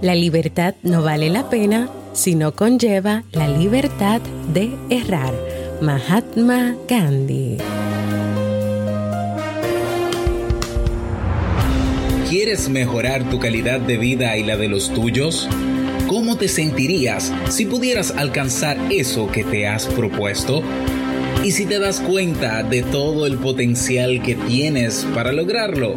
La libertad no vale la pena si no conlleva la libertad de errar. Mahatma Gandhi. ¿Quieres mejorar tu calidad de vida y la de los tuyos? ¿Cómo te sentirías si pudieras alcanzar eso que te has propuesto? ¿Y si te das cuenta de todo el potencial que tienes para lograrlo?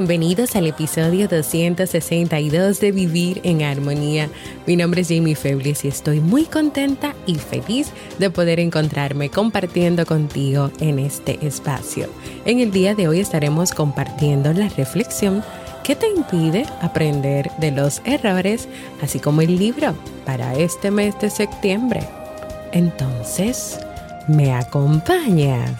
Bienvenidos al episodio 262 de Vivir en Armonía. Mi nombre es Jamie Febles y estoy muy contenta y feliz de poder encontrarme compartiendo contigo en este espacio. En el día de hoy estaremos compartiendo la reflexión que te impide aprender de los errores, así como el libro para este mes de septiembre. Entonces, ¿me acompañas?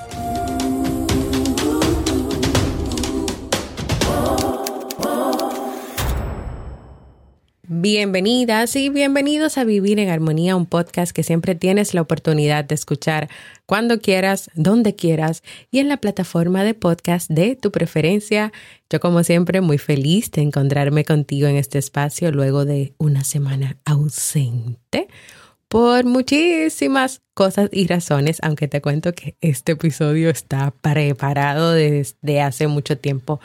Bienvenidas y bienvenidos a Vivir en Armonía, un podcast que siempre tienes la oportunidad de escuchar cuando quieras, donde quieras y en la plataforma de podcast de tu preferencia. Yo como siempre muy feliz de encontrarme contigo en este espacio luego de una semana ausente por muchísimas cosas y razones, aunque te cuento que este episodio está preparado desde hace mucho tiempo,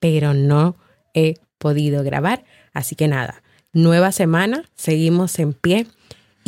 pero no he podido grabar. Así que nada, nueva semana, seguimos en pie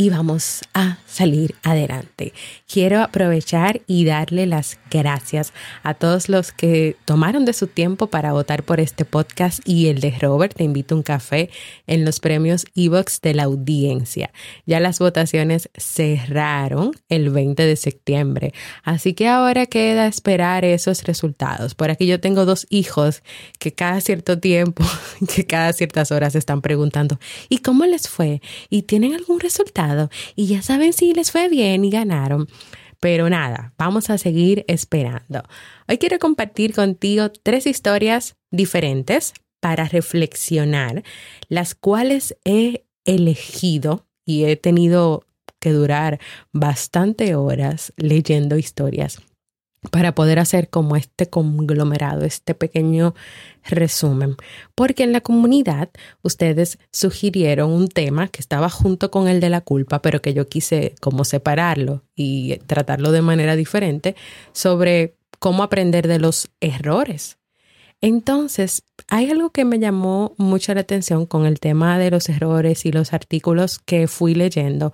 y vamos a salir adelante. Quiero aprovechar y darle las gracias a todos los que tomaron de su tiempo para votar por este podcast y el de Robert, te invito a un café en los premios Evox de la audiencia. Ya las votaciones cerraron el 20 de septiembre, así que ahora queda esperar esos resultados. Por aquí yo tengo dos hijos que cada cierto tiempo, que cada ciertas horas están preguntando, ¿y cómo les fue? ¿Y tienen algún resultado? Y ya saben si les fue bien y ganaron. Pero nada, vamos a seguir esperando. Hoy quiero compartir contigo tres historias diferentes para reflexionar, las cuales he elegido y he tenido que durar bastante horas leyendo historias para poder hacer como este conglomerado, este pequeño resumen. Porque en la comunidad ustedes sugirieron un tema que estaba junto con el de la culpa, pero que yo quise como separarlo y tratarlo de manera diferente sobre cómo aprender de los errores. Entonces, hay algo que me llamó mucho la atención con el tema de los errores y los artículos que fui leyendo,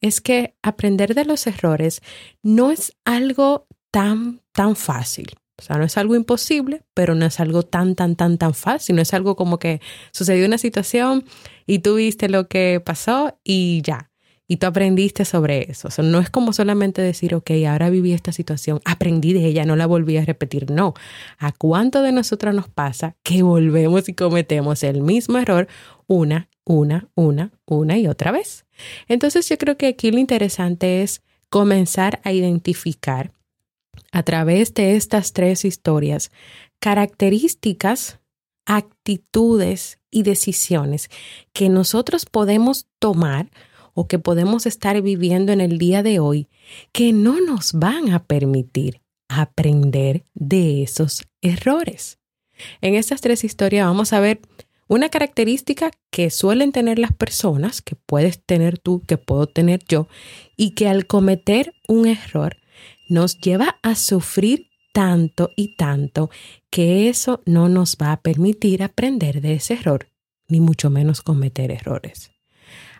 es que aprender de los errores no es algo tan, tan fácil. O sea, no es algo imposible, pero no es algo tan, tan, tan, tan fácil. No es algo como que sucedió una situación y tú viste lo que pasó y ya. Y tú aprendiste sobre eso. O sea, no es como solamente decir, ok, ahora viví esta situación, aprendí de ella, no la volví a repetir. No. ¿A cuánto de nosotros nos pasa que volvemos y cometemos el mismo error una, una, una, una y otra vez? Entonces yo creo que aquí lo interesante es comenzar a identificar a través de estas tres historias características, actitudes y decisiones que nosotros podemos tomar o que podemos estar viviendo en el día de hoy que no nos van a permitir aprender de esos errores. En estas tres historias vamos a ver una característica que suelen tener las personas, que puedes tener tú, que puedo tener yo, y que al cometer un error nos lleva a sufrir tanto y tanto que eso no nos va a permitir aprender de ese error, ni mucho menos cometer errores.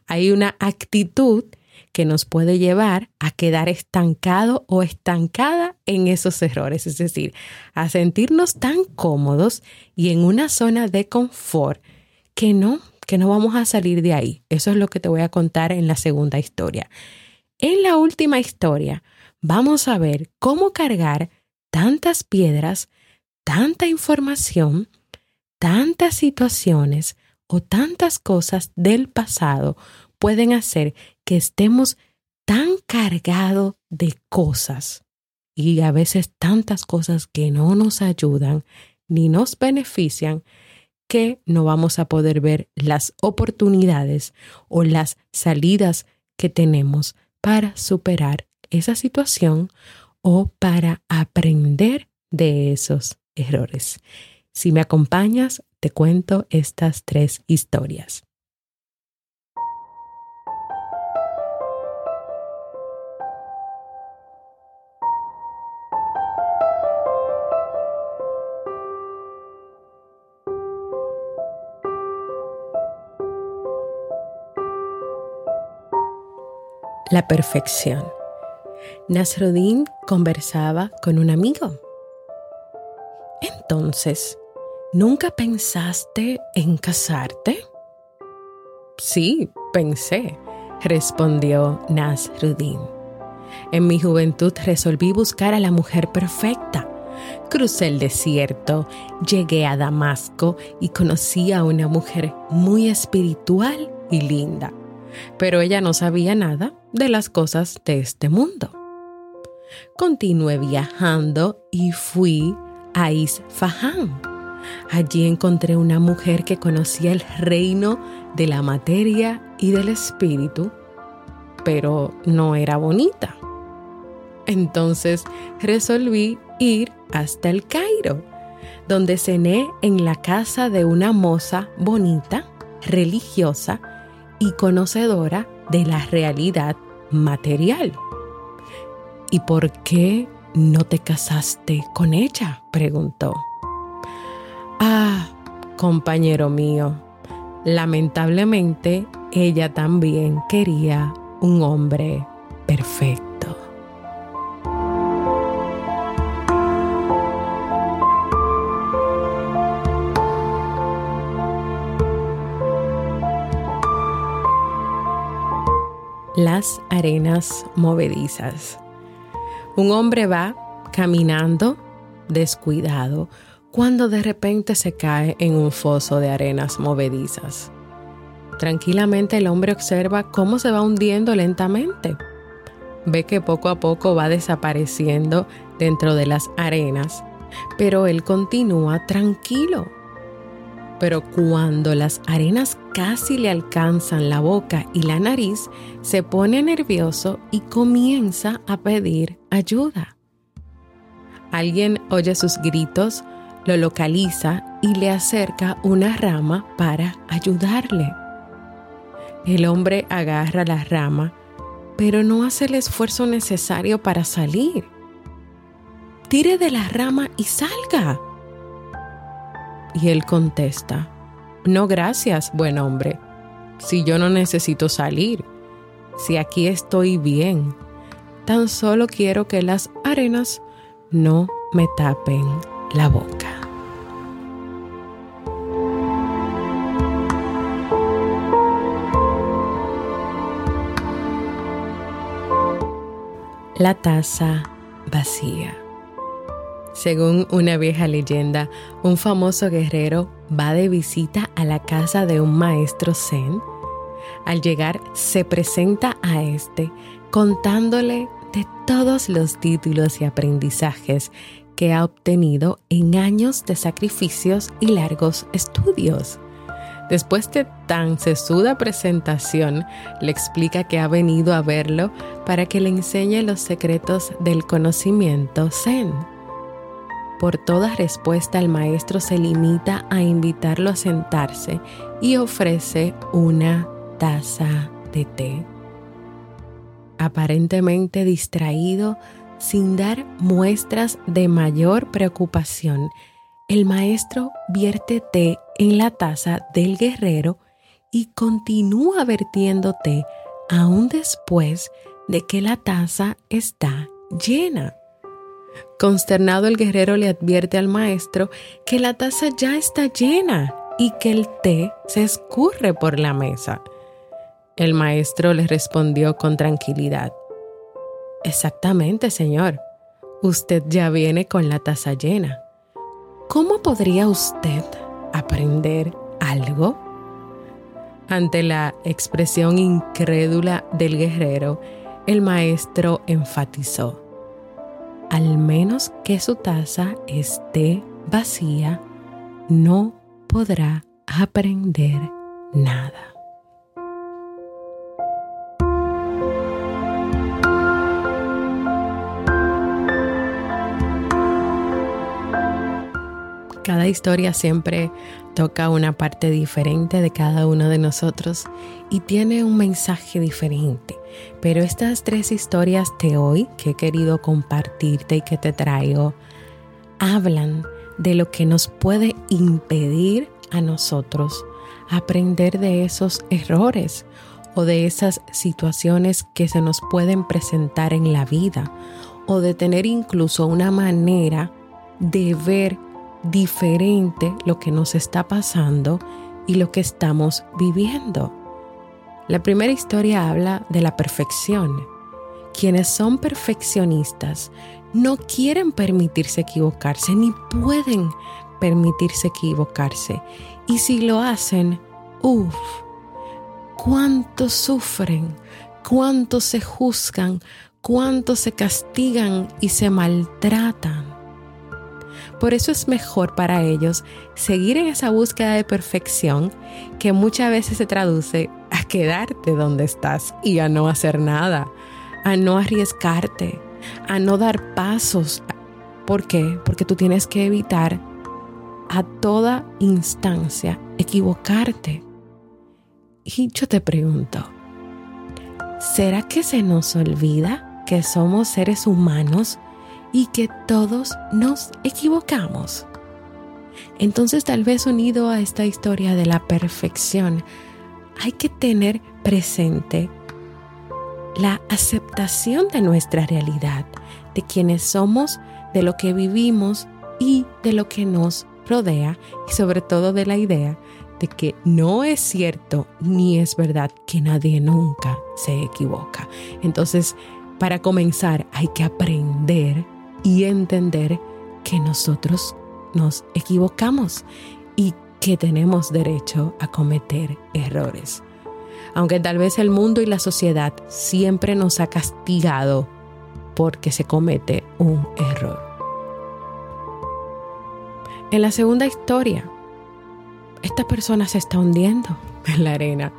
Hay una actitud que nos puede llevar a quedar estancado o estancada en esos errores, es decir, a sentirnos tan cómodos y en una zona de confort que no, que no vamos a salir de ahí. Eso es lo que te voy a contar en la segunda historia. En la última historia vamos a ver cómo cargar tantas piedras, tanta información, tantas situaciones o tantas cosas del pasado pueden hacer que estemos tan cargados de cosas y a veces tantas cosas que no nos ayudan ni nos benefician que no vamos a poder ver las oportunidades o las salidas que tenemos para superar esa situación o para aprender de esos errores. Si me acompañas, te cuento estas tres historias. La perfección. Nasruddin conversaba con un amigo. Entonces, ¿nunca pensaste en casarte? Sí, pensé, respondió Nasruddin. En mi juventud resolví buscar a la mujer perfecta. Crucé el desierto, llegué a Damasco y conocí a una mujer muy espiritual y linda pero ella no sabía nada de las cosas de este mundo. Continué viajando y fui a Isfahan. Allí encontré una mujer que conocía el reino de la materia y del espíritu, pero no era bonita. Entonces resolví ir hasta el Cairo, donde cené en la casa de una moza bonita, religiosa, y conocedora de la realidad material. ¿Y por qué no te casaste con ella? preguntó. Ah, compañero mío, lamentablemente ella también quería un hombre perfecto. las arenas movedizas. Un hombre va caminando descuidado cuando de repente se cae en un foso de arenas movedizas. Tranquilamente el hombre observa cómo se va hundiendo lentamente. Ve que poco a poco va desapareciendo dentro de las arenas, pero él continúa tranquilo pero cuando las arenas casi le alcanzan la boca y la nariz, se pone nervioso y comienza a pedir ayuda. Alguien oye sus gritos, lo localiza y le acerca una rama para ayudarle. El hombre agarra la rama, pero no hace el esfuerzo necesario para salir. Tire de la rama y salga y él contesta, no gracias, buen hombre, si yo no necesito salir, si aquí estoy bien, tan solo quiero que las arenas no me tapen la boca. La taza vacía. Según una vieja leyenda, un famoso guerrero va de visita a la casa de un maestro zen. Al llegar, se presenta a este contándole de todos los títulos y aprendizajes que ha obtenido en años de sacrificios y largos estudios. Después de tan sesuda presentación, le explica que ha venido a verlo para que le enseñe los secretos del conocimiento zen. Por toda respuesta el maestro se limita a invitarlo a sentarse y ofrece una taza de té. Aparentemente distraído, sin dar muestras de mayor preocupación, el maestro vierte té en la taza del guerrero y continúa vertiendo té aún después de que la taza está llena. Consternado el guerrero le advierte al maestro que la taza ya está llena y que el té se escurre por la mesa. El maestro le respondió con tranquilidad. Exactamente, señor. Usted ya viene con la taza llena. ¿Cómo podría usted aprender algo? Ante la expresión incrédula del guerrero, el maestro enfatizó, al menos que su taza esté vacía, no podrá aprender nada. Cada historia siempre toca una parte diferente de cada uno de nosotros y tiene un mensaje diferente. Pero estas tres historias de hoy que he querido compartirte y que te traigo hablan de lo que nos puede impedir a nosotros aprender de esos errores o de esas situaciones que se nos pueden presentar en la vida o de tener incluso una manera de ver diferente lo que nos está pasando y lo que estamos viviendo. La primera historia habla de la perfección. Quienes son perfeccionistas no quieren permitirse equivocarse ni pueden permitirse equivocarse. Y si lo hacen, uff, cuánto sufren, cuánto se juzgan, cuánto se castigan y se maltratan. Por eso es mejor para ellos seguir en esa búsqueda de perfección que muchas veces se traduce a quedarte donde estás y a no hacer nada, a no arriesgarte, a no dar pasos. ¿Por qué? Porque tú tienes que evitar a toda instancia equivocarte. Y yo te pregunto, ¿será que se nos olvida que somos seres humanos y que todos nos equivocamos. Entonces tal vez unido a esta historia de la perfección, hay que tener presente la aceptación de nuestra realidad, de quienes somos, de lo que vivimos y de lo que nos rodea y sobre todo de la idea de que no es cierto ni es verdad que nadie nunca se equivoca. Entonces, para comenzar hay que aprender y entender que nosotros nos equivocamos y que tenemos derecho a cometer errores. Aunque tal vez el mundo y la sociedad siempre nos ha castigado porque se comete un error. En la segunda historia, esta persona se está hundiendo en la arena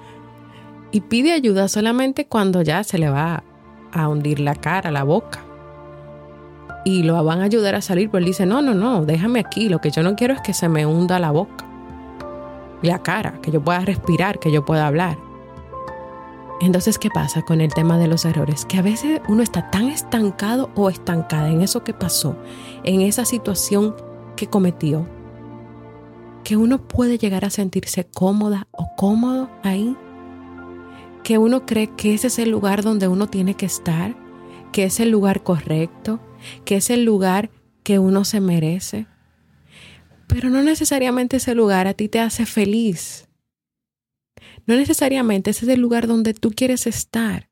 y pide ayuda solamente cuando ya se le va a hundir la cara, la boca y lo van a ayudar a salir, pero él dice, no, no, no, déjame aquí, lo que yo no quiero es que se me hunda la boca, la cara, que yo pueda respirar, que yo pueda hablar. Entonces, ¿qué pasa con el tema de los errores? Que a veces uno está tan estancado o estancada en eso que pasó, en esa situación que cometió, que uno puede llegar a sentirse cómoda o cómodo ahí, que uno cree que ese es el lugar donde uno tiene que estar, que es el lugar correcto, que es el lugar que uno se merece. Pero no necesariamente ese lugar a ti te hace feliz. No necesariamente ese es el lugar donde tú quieres estar.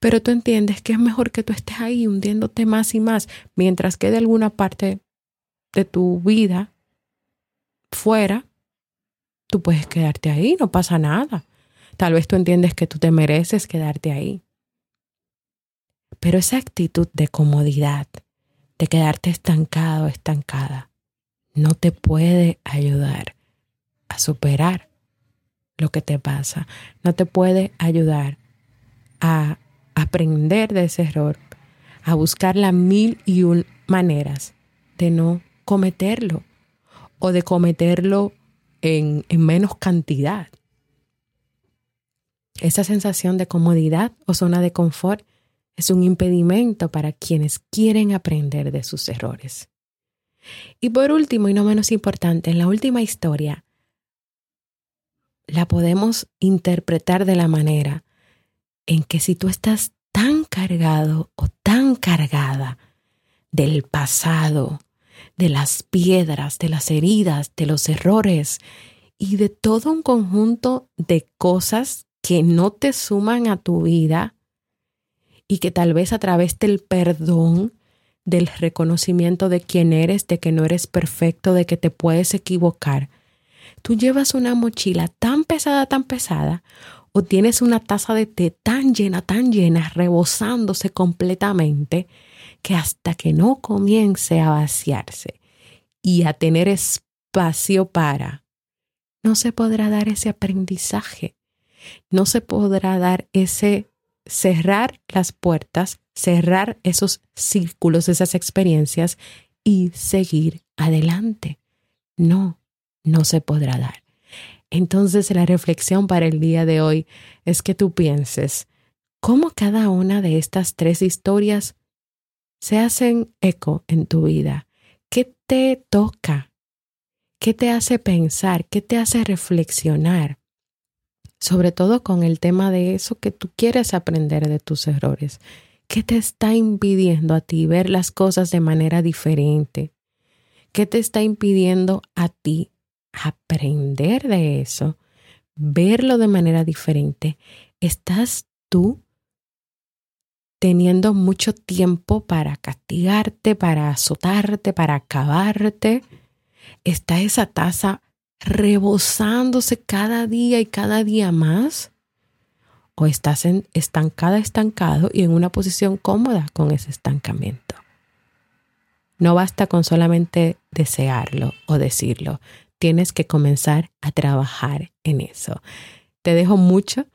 Pero tú entiendes que es mejor que tú estés ahí hundiéndote más y más, mientras que de alguna parte de tu vida fuera, tú puedes quedarte ahí, no pasa nada. Tal vez tú entiendes que tú te mereces quedarte ahí. Pero esa actitud de comodidad, de quedarte estancado, estancada, no te puede ayudar a superar lo que te pasa. No te puede ayudar a aprender de ese error, a buscar las mil y un maneras de no cometerlo o de cometerlo en, en menos cantidad. Esa sensación de comodidad o zona de confort es un impedimento para quienes quieren aprender de sus errores. Y por último, y no menos importante, en la última historia, la podemos interpretar de la manera en que si tú estás tan cargado o tan cargada del pasado, de las piedras, de las heridas, de los errores y de todo un conjunto de cosas que no te suman a tu vida y que tal vez a través del perdón, del reconocimiento de quién eres, de que no eres perfecto, de que te puedes equivocar, tú llevas una mochila tan pesada, tan pesada, o tienes una taza de té tan llena, tan llena, rebosándose completamente, que hasta que no comience a vaciarse y a tener espacio para, no se podrá dar ese aprendizaje, no se podrá dar ese cerrar las puertas, cerrar esos círculos, esas experiencias y seguir adelante. No, no se podrá dar. Entonces la reflexión para el día de hoy es que tú pienses cómo cada una de estas tres historias se hacen eco en tu vida. ¿Qué te toca? ¿Qué te hace pensar? ¿Qué te hace reflexionar? Sobre todo con el tema de eso que tú quieres aprender de tus errores. ¿Qué te está impidiendo a ti ver las cosas de manera diferente? ¿Qué te está impidiendo a ti aprender de eso, verlo de manera diferente, estás tú teniendo mucho tiempo para castigarte, para azotarte, para acabarte. Está esa taza rebosándose cada día y cada día más. O estás estancada, estancado y en una posición cómoda con ese estancamiento. No basta con solamente desearlo o decirlo tienes que comenzar a trabajar en eso. Te dejo mucho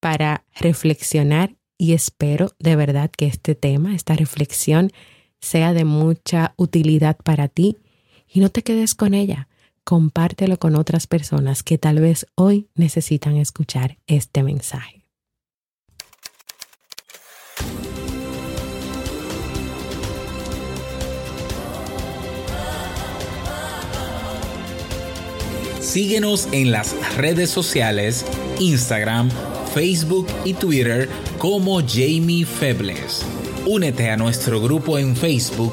para reflexionar y espero de verdad que este tema, esta reflexión, sea de mucha utilidad para ti y no te quedes con ella. Compártelo con otras personas que tal vez hoy necesitan escuchar este mensaje. Síguenos en las redes sociales, Instagram, Facebook y Twitter como Jamie Febles. Únete a nuestro grupo en Facebook,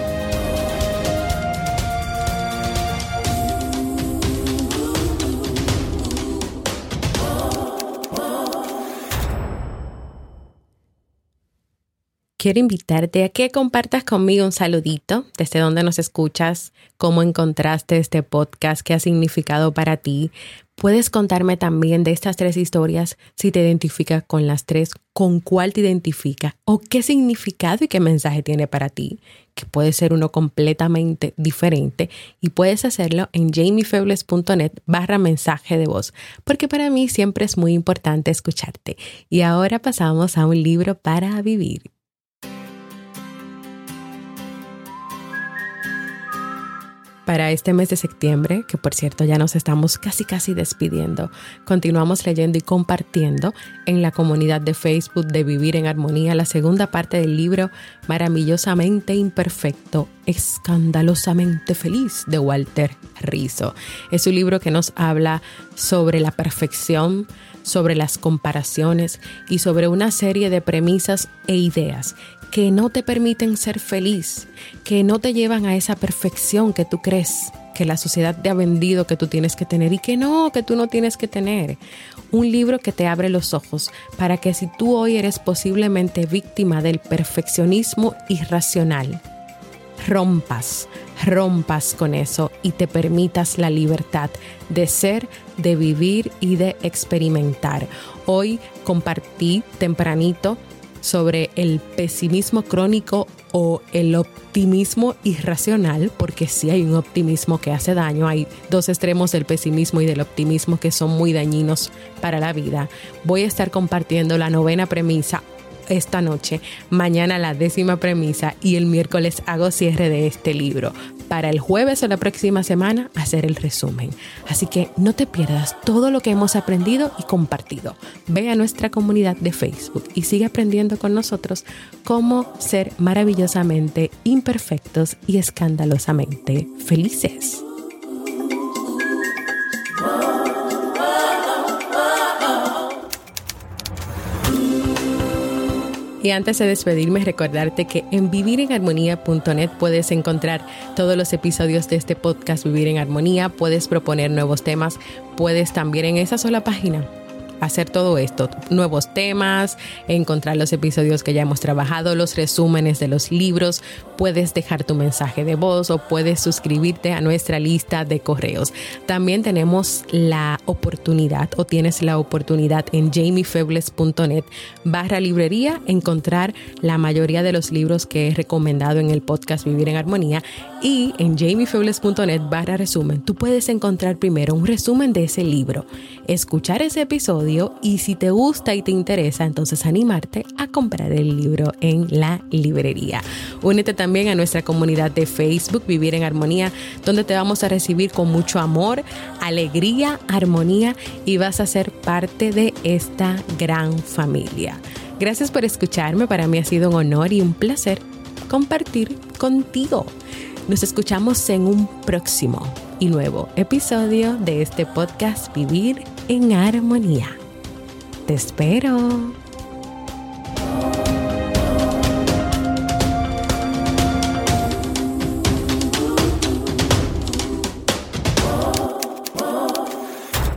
Quiero invitarte a que compartas conmigo un saludito desde donde nos escuchas, cómo encontraste este podcast, qué ha significado para ti. Puedes contarme también de estas tres historias si te identificas con las tres, con cuál te identifica o qué significado y qué mensaje tiene para ti, que puede ser uno completamente diferente y puedes hacerlo en jamiefebles.net barra mensaje de voz, porque para mí siempre es muy importante escucharte. Y ahora pasamos a un libro para vivir. Para este mes de septiembre, que por cierto ya nos estamos casi casi despidiendo. Continuamos leyendo y compartiendo en la comunidad de Facebook de Vivir en Armonía la segunda parte del libro Maravillosamente Imperfecto, Escandalosamente Feliz de Walter Rizzo. Es un libro que nos habla sobre la perfección, sobre las comparaciones y sobre una serie de premisas e ideas que no te permiten ser feliz, que no te llevan a esa perfección que tú crees que la sociedad te ha vendido que tú tienes que tener y que no, que tú no tienes que tener. Un libro que te abre los ojos para que si tú hoy eres posiblemente víctima del perfeccionismo irracional, rompas, rompas con eso y te permitas la libertad de ser, de vivir y de experimentar. Hoy compartí tempranito sobre el pesimismo crónico o el optimismo irracional, porque si hay un optimismo que hace daño, hay dos extremos del pesimismo y del optimismo que son muy dañinos para la vida. Voy a estar compartiendo la novena premisa esta noche, mañana la décima premisa y el miércoles hago cierre de este libro. para el jueves o la próxima semana hacer el resumen. Así que no te pierdas todo lo que hemos aprendido y compartido. Ve a nuestra comunidad de Facebook y sigue aprendiendo con nosotros cómo ser maravillosamente imperfectos y escandalosamente felices. Y antes de despedirme, recordarte que en vivirenharmonía.net puedes encontrar todos los episodios de este podcast Vivir en Armonía, puedes proponer nuevos temas, puedes también en esa sola página hacer todo esto, nuevos temas, encontrar los episodios que ya hemos trabajado, los resúmenes de los libros, puedes dejar tu mensaje de voz o puedes suscribirte a nuestra lista de correos. También tenemos la oportunidad o tienes la oportunidad en jamiefebles.net barra librería encontrar la mayoría de los libros que he recomendado en el podcast Vivir en Armonía y en jamiefebles.net barra resumen tú puedes encontrar primero un resumen de ese libro, escuchar ese y si te gusta y te interesa, entonces animarte a comprar el libro en la librería. Únete también a nuestra comunidad de Facebook Vivir en Armonía, donde te vamos a recibir con mucho amor, alegría, armonía y vas a ser parte de esta gran familia. Gracias por escucharme, para mí ha sido un honor y un placer compartir contigo. Nos escuchamos en un próximo y nuevo episodio de este podcast Vivir en Armonía. Te espero.